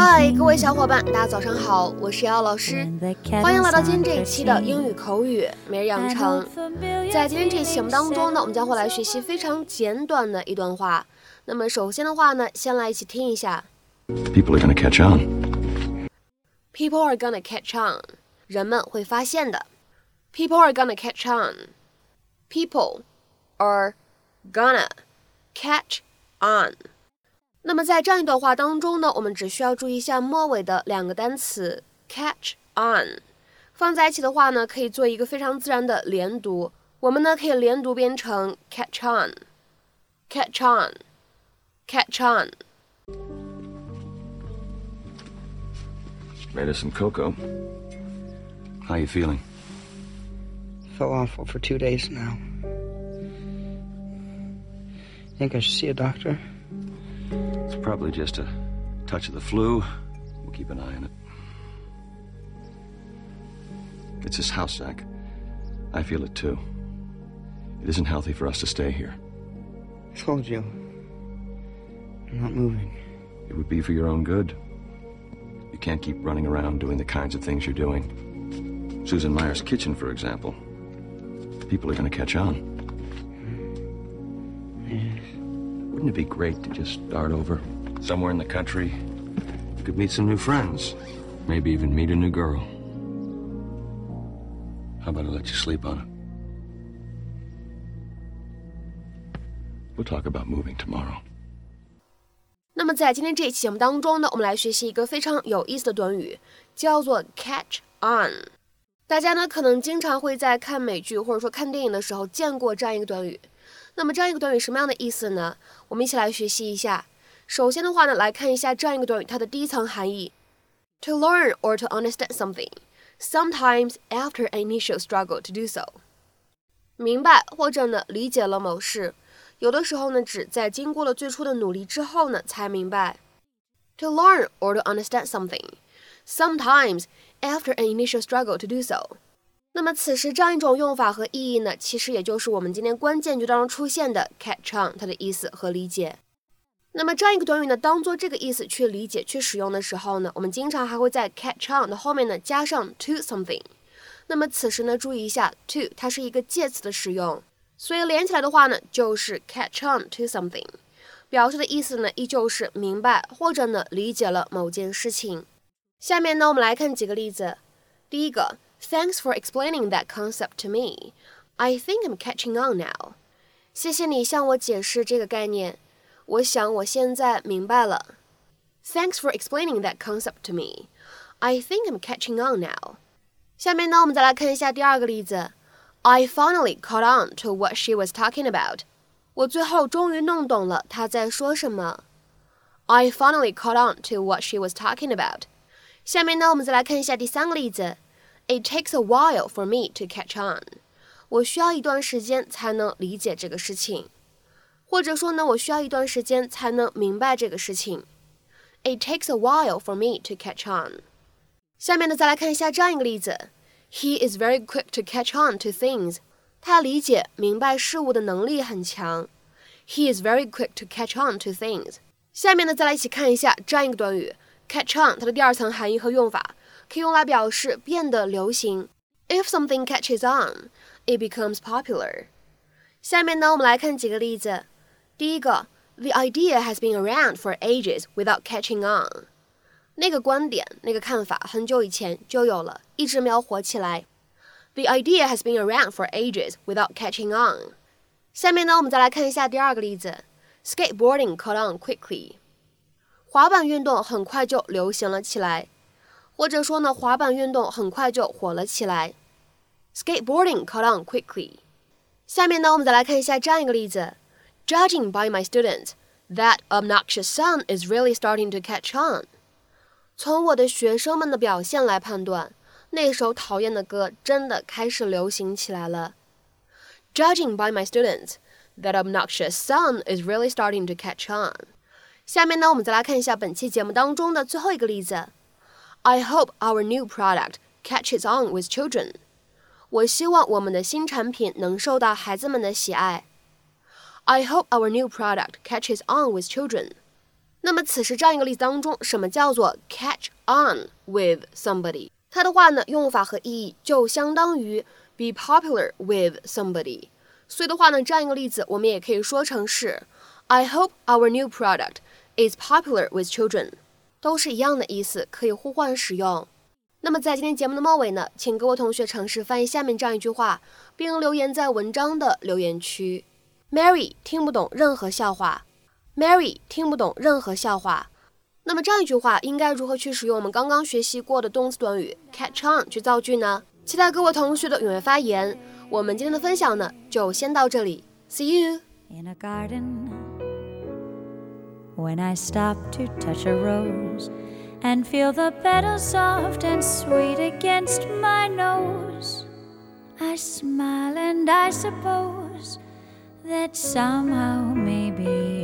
嗨，各位小伙伴，大家早上好，我是瑶老师，欢迎来到今天这一期的英语口语每日养成。在今天这期节目当中呢，我们将会来学习非常简短的一段话。那么首先的话呢，先来一起听一下。People are gonna catch on. People are gonna catch on. 人们会发现的。People are gonna catch on. People are gonna catch on. 那么在这样一段话当中呢，我们只需要注意一下末尾的两个单词 catch on，放在一起的话呢，可以做一个非常自然的连读。我们呢可以连读变成 catch on，catch on，catch on。Made us some cocoa. How you feeling? Felt awful for two days now. Think I should see a doctor? Probably just a touch of the flu. We'll keep an eye on it. It's this house, Zach. I feel it too. It isn't healthy for us to stay here. I told you. I'm not moving. It would be for your own good. You can't keep running around doing the kinds of things you're doing. Susan Mayer's kitchen, for example. People are going to catch on. Hmm. Yes. Wouldn't it be great to just start over? Somewhere in the country, you could meet some new friends. Maybe even meet a new girl. How about I let you sleep on it? We'll talk about moving tomorrow. 那么在今天这一期节目当中呢，我们来学习一个非常有意思的短语，叫做 catch on。大家呢可能经常会在看美剧或者说看电影的时候见过这样一个短语。那么这样一个短语什么样的意思呢？我们一起来学习一下。 首先的话呢，来看一下这样一个短语它的第一层含义：to learn or to understand something, sometimes after an initial struggle to do so。明白或者呢理解了某事，有的时候呢只在经过了最初的努力之后呢才明白。to learn or to understand something, sometimes after an initial struggle to do so。那么此时这样一种用法和意义呢，其实也就是我们今天关键句当中出现的 catch on 它的意思和理解。 那么这样一个短语呢，当做这个意思去理解、去使用的时候呢，我们经常还会在 catch on 的后面呢加上 to something。那么此时呢，注意一下 to 它是一个介词的使用，所以连起来的话呢，就是 catch on to something，表示的意思呢依旧是明白或者呢理解了某件事情。下面呢，我们来看几个例子。第一个。Thanks for explaining that concept to me. I think I'm catching on now. 谢谢你向我解释这个概念，我想我现在明白了。Thanks for explaining that concept to me. I think I'm catching on now. 下面呢，我们再来看一下第二个例子。I finally caught on to what she was talking about. 我最后终于弄懂了她在说什么。I finally caught on to what she was talking about. 下面呢，我们再来看一下第三个例子。It takes a while for me to catch on。我需要一段时间才能理解这个事情， 或者说呢，我需要一段时间才能明白这个事情。It takes a while for me to catch on。下面呢，再来看一下这样一个例子：He is very quick to catch on to things。他理解、明白事物的能力很强。He is very quick to catch on to things。下面呢，再来一起看一下这样一个短语 catch on 它的第二层含义和用法。可以用来表示变得流行。If something catches on, it becomes popular。下面呢，我们来看几个例子。 第一个，The idea has been around for ages without catching on。那个观点、那个看法很久以前就有了，一直没有火起来。The idea has been around for ages without catching on。下面呢，我们再来看一下第二个例子。Skateboarding caught on quickly。滑板运动很快就流行了起来。或者说呢，滑板运动很快就火了起来。Skateboarding caught on quickly。下面呢，我们再来看一下这样一个例子 ：Judging by my students, that obnoxious song is really starting to catch on。从我的学生们的表现来判断，那首讨厌的歌真的开始流行起来了。Judging by my students, that obnoxious song is really starting to catch on。下面呢，我们再来看一下本期节目当中的最后一个例子。I hope our new product catches on with children. 我希望我们的新产品能受到孩子们的喜爱。 I hope our new product catches on with children. 那么此时这样一个例子当中，什么叫做 catch on with somebody？它的话呢，用法和意义就相当于 be popular with somebody。所以的话呢，这样一个例子，我们也可以说成是 I hope our new product is popular with children，都是一样的意思，可以互换使用。那么在今天节目的末尾呢，请各位同学尝试翻译下面这样一句话，并留言在文章的留言区。Mary 听不懂任何笑话。Mary 听不懂任何笑话。那么这样一句话应该如何去使用我们刚刚学习过的动词短语 catch on 去造句呢？期待各位同学的踊跃发言。我们今天的分享呢，就先到这里。See you. In a garden, when I stop to touch a rose and feel the petals soft and sweet against my nose, I smile and I suppose that somehow maybe